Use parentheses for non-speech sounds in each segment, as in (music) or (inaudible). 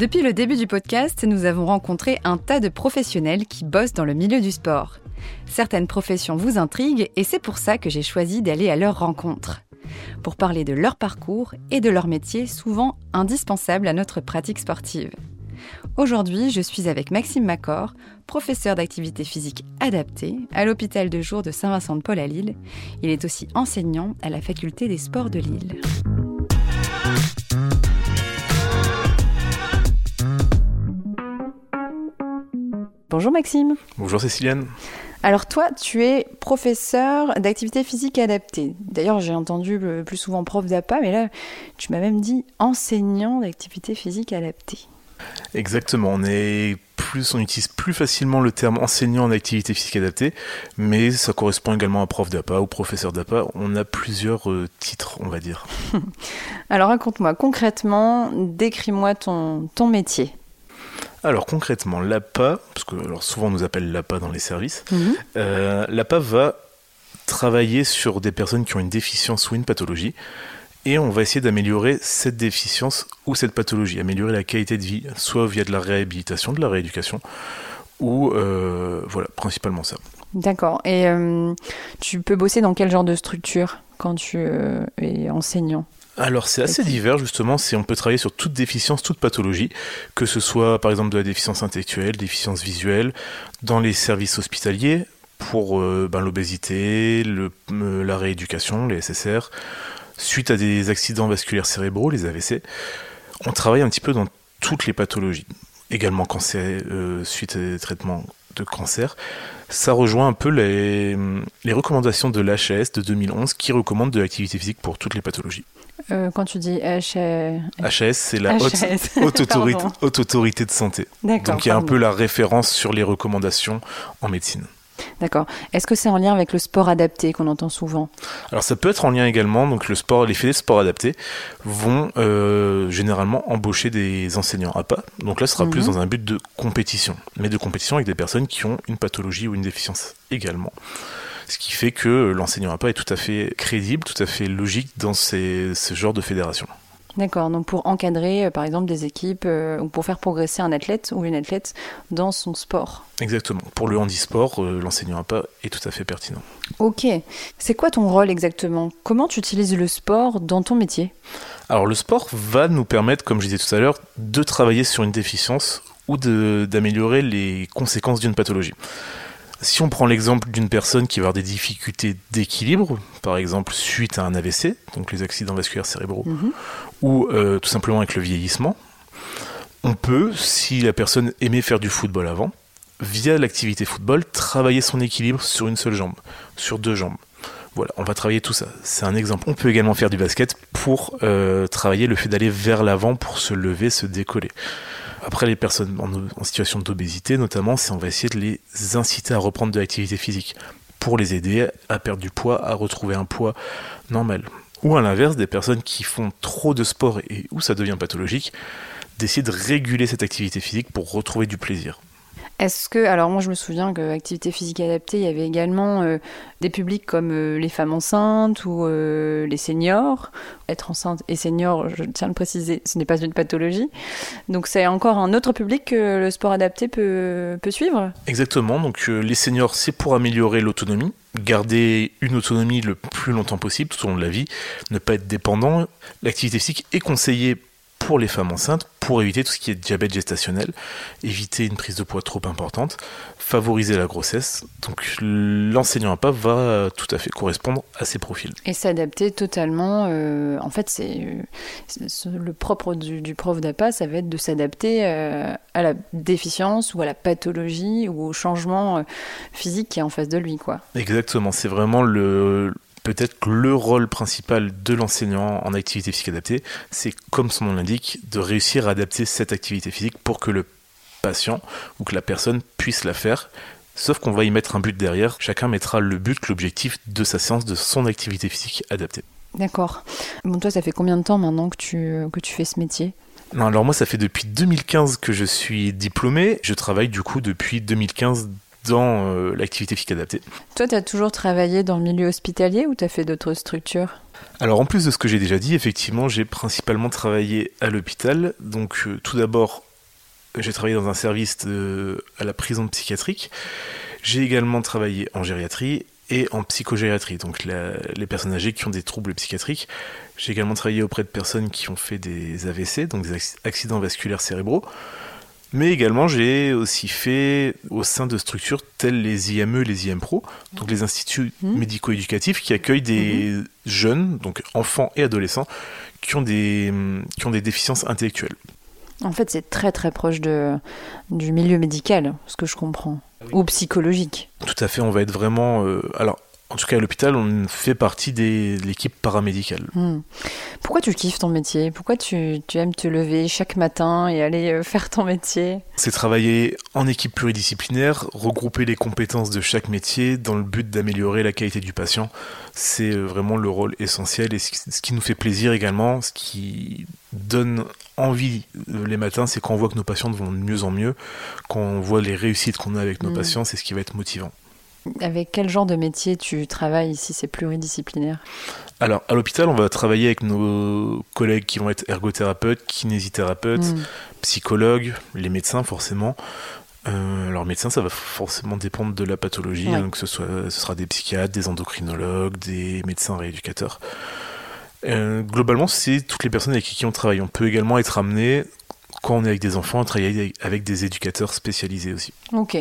Depuis le début du podcast, nous avons rencontré un tas de professionnels qui bossent dans le milieu du sport. Certaines professions vous intriguent et c'est pour ça que j'ai choisi d'aller à leur rencontre. Pour parler de leur parcours et de leur métier souvent indispensable à notre pratique sportive. Aujourd'hui, je suis avec Maxime Macor, professeur d'activité physique adaptée à l'hôpital de jour de Saint-Vincent-de-Paul à Lille. Il est aussi enseignant à la faculté des sports de Lille. Bonjour Maxime. Bonjour Céciliane. Alors toi, tu es professeur d'activité physique adaptée. D'ailleurs, j'ai entendu le plus souvent prof d'APA, mais là, tu m'as même dit enseignant d'activité physique adaptée. Exactement, on est plus, on utilise plus facilement le terme enseignant en activité physique adaptée, mais ça correspond également à prof d'APA ou professeur d'APA. On a plusieurs euh, titres, on va dire. (laughs) Alors raconte-moi concrètement, décris-moi ton, ton métier. Alors concrètement, l'APA, parce que alors, souvent on nous appelle l'APA dans les services, euh, l'APA va travailler sur des personnes qui ont une déficience ou une pathologie, et on va essayer d'améliorer cette déficience ou cette pathologie, améliorer la qualité de vie, soit via de la réhabilitation, de la rééducation, ou euh, voilà, principalement ça. D'accord. Et euh, tu peux bosser dans quel genre de structure quand tu es enseignant? Alors c'est assez divers justement, on peut travailler sur toute déficience, toute pathologie, que ce soit par exemple de la déficience intellectuelle, déficience visuelle, dans les services hospitaliers, pour euh, ben, l'obésité, euh, la rééducation, les SSR, suite à des accidents vasculaires cérébraux, les AVC. On travaille un petit peu dans toutes les pathologies, également cancer, euh, suite à des traitements de cancer. Ça rejoint un peu les, les recommandations de l'HAS de 2011 qui recommande de l'activité physique pour toutes les pathologies. Euh, quand tu dis HAS, c'est la (laughs) haute, autorité, de santé. Donc il y a un peu la référence sur les recommandations en médecine. D'accord. Est-ce que c'est en lien avec le sport adapté qu'on entend souvent? Alors ça peut être en lien également. Donc le sport, les fédés de sport adapté vont euh, généralement embaucher des enseignants APA. Donc là, ce sera plus mhm. dans un but de compétition, mais de compétition avec des personnes qui ont une pathologie ou une déficience également. Ce qui fait que l'enseignant APA est tout à fait crédible, tout à fait logique dans ce genre de fédération. D'accord, donc pour encadrer euh, par exemple des équipes euh, ou pour faire progresser un athlète ou une athlète dans son sport. Exactement. Pour le handisport, euh, l'enseignant APA est tout à fait pertinent. Ok. C'est quoi ton rôle exactement? Comment tu utilises le sport dans ton métier? Alors le sport va nous permettre, comme je disais tout à l'heure, de travailler sur une déficience ou d'améliorer les conséquences d'une pathologie. Si on prend l'exemple d'une personne qui va avoir des difficultés d'équilibre, par exemple suite à un AVC, donc les accidents vasculaires cérébraux, mhm. ou euh, tout simplement avec le vieillissement, on peut, si la personne aimait faire du football avant, via l'activité football, travailler son équilibre sur une seule jambe, sur deux jambes. Voilà, on va travailler tout ça. C'est un exemple. On peut également faire du basket pour euh, travailler le fait d'aller vers l'avant pour se lever, se décoller. Après, les personnes en, situation d'obésité, notamment, c'est on va essayer de les inciter à reprendre de l'activité physique pour les aider à perdre du poids, à retrouver un poids normal. Ou à l'inverse, des personnes qui font trop de sport et où ça devient pathologique, d'essayer de réguler cette activité physique pour retrouver du plaisir. Est-ce que, alors moi je me souviens que activité physique adaptée, il y avait également euh, des publics comme euh, les femmes enceintes ou euh, les seniors. Être enceinte et senior, je tiens à le préciser, ce n'est pas une pathologie. Donc c'est encore un autre public que le sport adapté peut, peut suivre Exactement, donc les seniors c'est pour améliorer l'autonomie, garder une autonomie le plus longtemps possible tout au long de la vie, ne pas être dépendant. L'activité physique est conseillée pour les femmes enceintes pour éviter tout ce qui est diabète gestationnel, éviter une prise de poids trop importante, favoriser la grossesse. Donc l'enseignant APA va tout à fait correspondre à ces profils. Et s'adapter totalement. Euh, en fait, c'est le propre du, prof d'APA, ça va être de s'adapter euh, à la déficience ou à la pathologie ou au changement euh, physique qui est en face de lui, quoi. Exactement. C'est vraiment le peut-être que le rôle principal de l'enseignant en activité physique adaptée, c'est, comme son nom l'indique, de réussir à adapter cette activité physique pour que le patient ou que la personne puisse la faire. Sauf qu'on va y mettre un but derrière. Chacun mettra le but, l'objectif de sa séance, de son activité physique adaptée. D'accord. Bon, toi, ça fait combien de temps maintenant que tu, que tu fais ce métier? Non, alors moi, ça fait depuis 2015 que je suis diplômé. Je travaille du coup depuis 2015 dans euh, l'activité physique adaptée. Toi, tu as toujours travaillé dans le milieu hospitalier ou tu as fait d'autres structures? Alors en plus de ce que j'ai déjà dit, effectivement, j'ai principalement travaillé à l'hôpital. Donc euh, tout d'abord j'ai travaillé dans un service à la prison psychiatrique. J'ai également travaillé en gériatrie et en psychogériatrie, donc les personnes âgées qui ont des troubles psychiatriques. J'ai également travaillé auprès de personnes qui ont fait des AVC, donc des accidents vasculaires cérébraux. Mais également, j'ai aussi fait au sein de structures telles les IME, les IMPRO, donc les instituts mmh. médico-éducatifs qui accueillent des mmh. jeunes, donc enfants et adolescents, qui ont des, qui ont des déficiences intellectuelles. En fait, c'est très très proche de, du milieu médical, ce que je comprends, ou psychologique. Tout à fait, on va être vraiment... Euh, alors, en tout cas, à l'hôpital, on fait partie de l'équipe paramédicale. Hmm. Pourquoi tu kiffes ton métier? Pourquoi tu, aimes te lever chaque matin et aller euh, faire ton métier? C'est travailler en équipe pluridisciplinaire, regrouper les compétences de chaque métier dans le but d'améliorer la qualité du patient. C'est euh, vraiment le rôle essentiel et ce qui nous fait plaisir également, ce qui donne envie euh, les matins, c'est quand on voit que nos patients vont de mieux en mieux, quand on voit les réussites qu'on a avec nos hmm. patients, c'est ce qui va être motivant. Avec quel genre de métier tu travailles ici C'est pluridisciplinaire? Alors, à l'hôpital, on va travailler avec nos collègues qui vont être ergothérapeutes, kinésithérapeutes, hmm. psychologues, les médecins forcément. Euh, alors médecin, ça va forcément dépendre de la pathologie, donc ce, soit, ce sera des psychiatres, des endocrinologues, des médecins rééducateurs. Euh, globalement, c'est toutes les personnes avec qui on travaille. On peut également être amené, quand on est avec des enfants, à travailler avec des éducateurs spécialisés aussi. Ok.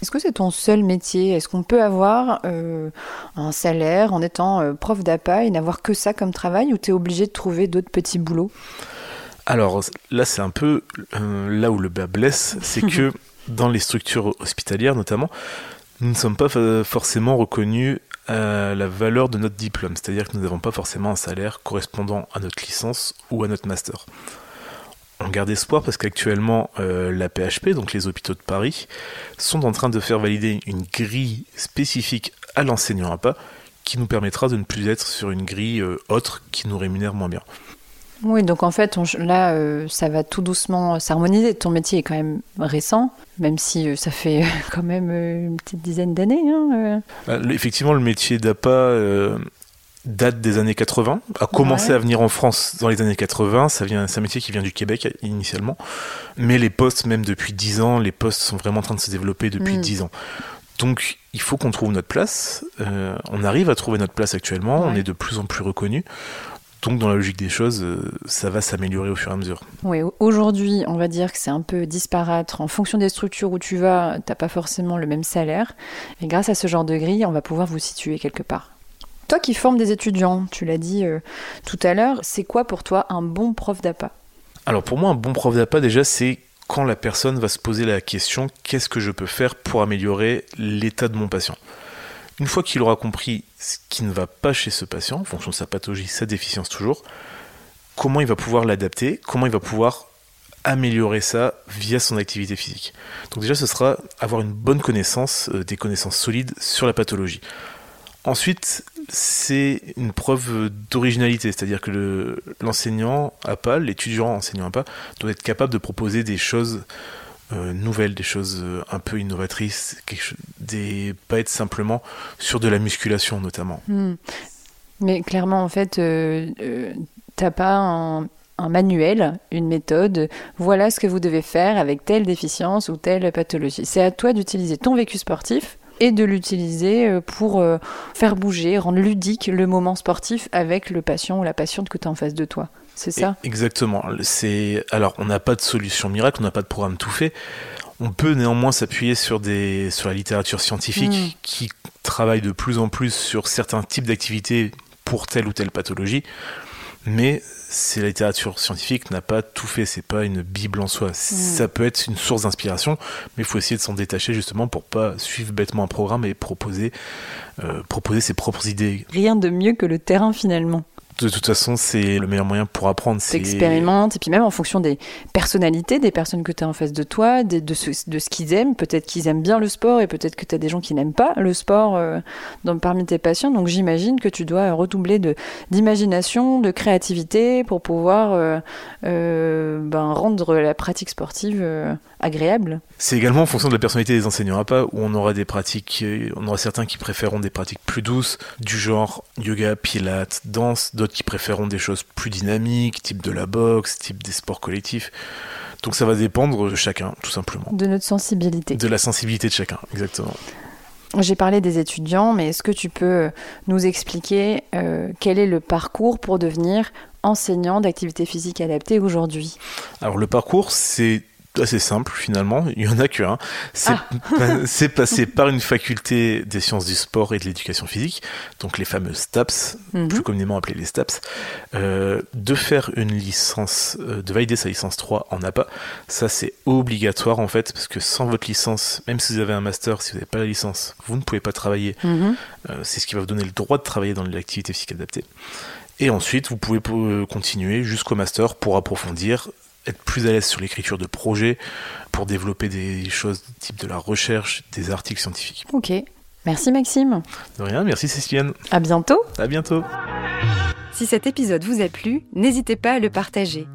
Est-ce que c'est ton seul métier? Est-ce qu'on peut avoir euh, un salaire en étant euh, prof d'APA et n'avoir que ça comme travail ou tu es obligé de trouver d'autres petits boulots? Alors là, c'est un peu euh, là où le bas blesse, c'est que (laughs) dans les structures hospitalières notamment, nous ne sommes pas forcément reconnus à la valeur de notre diplôme, c'est-à-dire que nous n'avons pas forcément un salaire correspondant à notre licence ou à notre master on garde espoir parce qu'actuellement, euh, la PHP, donc les hôpitaux de Paris, sont en train de faire valider une grille spécifique à l'enseignant APA qui nous permettra de ne plus être sur une grille euh, autre qui nous rémunère moins bien. Oui, donc en fait, là, euh, ça va tout doucement s'harmoniser. Ton métier est quand même récent, même si ça fait (laughs) quand même une petite dizaine d'années. Hein, effectivement, le métier d'APA date des années 80, a commencé à venir en France dans les années 80. Ça vient, c'est un métier qui vient du Québec initialement, mais les postes, même depuis 10 ans, les postes sont vraiment en train de se développer depuis 10 hmm. ans. Donc, il faut qu'on trouve notre place. Euh, on arrive à trouver notre place actuellement. On est de plus en plus reconnu. Donc, dans la logique des choses, euh, ça va s'améliorer au fur et à mesure. Oui, aujourd'hui, on va dire que c'est un peu disparate. En fonction des structures où tu vas, t'as pas forcément le même salaire. Et grâce à ce genre de grille, on va pouvoir vous situer quelque part. Toi qui formes des étudiants, tu l'as dit euh, tout à l'heure, c'est quoi pour toi un bon prof d'APA Alors pour moi, un bon prof d'APA, déjà, c'est quand la personne va se poser la question qu'est-ce que je peux faire pour améliorer l'état de mon patient? Une fois qu'il aura compris ce qui ne va pas chez ce patient, en fonction de sa pathologie, sa déficience toujours, comment il va pouvoir l'adapter, comment il va pouvoir améliorer ça via son activité physique. Donc déjà, ce sera avoir une bonne connaissance, euh, des connaissances solides sur la pathologie. Ensuite, c'est une preuve d'originalité, c'est-à-dire que l'enseignant APA, l'étudiant enseignant APA, doit être capable de proposer des choses euh, nouvelles, des choses euh, un peu innovatrices, des, pas être simplement sur de la musculation notamment. Hmm. Mais clairement, en fait, euh, t'as pas un manuel, une méthode, voilà ce que vous devez faire avec telle déficience ou telle pathologie. C'est à toi d'utiliser ton vécu sportif et de l'utiliser euh, pour euh, faire bouger, rendre ludique le moment sportif avec le patient ou la patiente que tu as en face de toi. C'est ça? Exactement. C'est alors on n'a pas de solution miracle, on n'a pas de programme tout fait. On peut néanmoins s'appuyer sur des sur la littérature scientifique hmm. qui travaille de plus en plus sur certains types d'activités pour telle ou telle pathologie. Mais c'est la littérature scientifique n'a pas tout fait, c'est pas une bible en soi. Mm. Ça peut être une source d'inspiration, mais il faut essayer de s'en détacher justement pour pas suivre bêtement un programme et proposer, euh, proposer ses propres idées. Rien de mieux que le terrain finalement de toute façon, c'est le meilleur moyen pour apprendre. T'expérimentes, et puis même en fonction des personnalités, des personnes que tu as en face de toi, de, ce, qu'ils aiment. Peut-être qu'ils aiment bien le sport, et peut-être que tu as des gens qui n'aiment pas le sport euh, parmi tes patients. Donc j'imagine que tu dois redoubler d'imagination, de, créativité pour pouvoir euh, euh, ben, rendre la pratique sportive agréable. C'est également en fonction de la personnalité des enseignants à pas, où on aura des pratiques, on aura certains qui préféreront des pratiques plus douces, du genre yoga, pilates, danse, d'autres qui préféreront des choses plus dynamiques, type de la boxe, type des sports collectifs. Donc ça va dépendre de chacun, tout simplement. De notre sensibilité. De la sensibilité de chacun, exactement. J'ai parlé des étudiants, mais est-ce que tu peux nous expliquer euh, quel est le parcours pour devenir enseignant d'activité physique adaptée aujourd'hui? Alors le parcours, c'est assez simple finalement, il y en a qu'un. C'est ah. (laughs) passé par une faculté des sciences du sport et de l'éducation physique, donc les fameux STAPS, mhm. plus communément appelés les STAPS, euh, de faire une licence, euh, de valider sa licence 3 en APA. Ça c'est obligatoire en fait, parce que sans votre licence, même si vous avez un master, si vous n'avez pas la licence, vous ne pouvez pas travailler. Mhm. Euh, c'est ce qui va vous donner le droit de travailler dans l'activité physique adaptée. Et ensuite, vous pouvez continuer jusqu'au master pour approfondir être plus à l'aise sur l'écriture de projets, pour développer des choses type de la recherche, des articles scientifiques. Ok. Merci Maxime. De rien, merci Céciliane. À bientôt. À bientôt. Si cet épisode vous a plu, n'hésitez pas à le partager.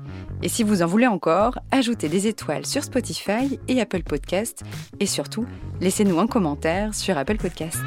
Et si vous en voulez encore, ajoutez des étoiles sur Spotify et Apple Podcast. Et surtout, laissez-nous un commentaire sur Apple Podcast.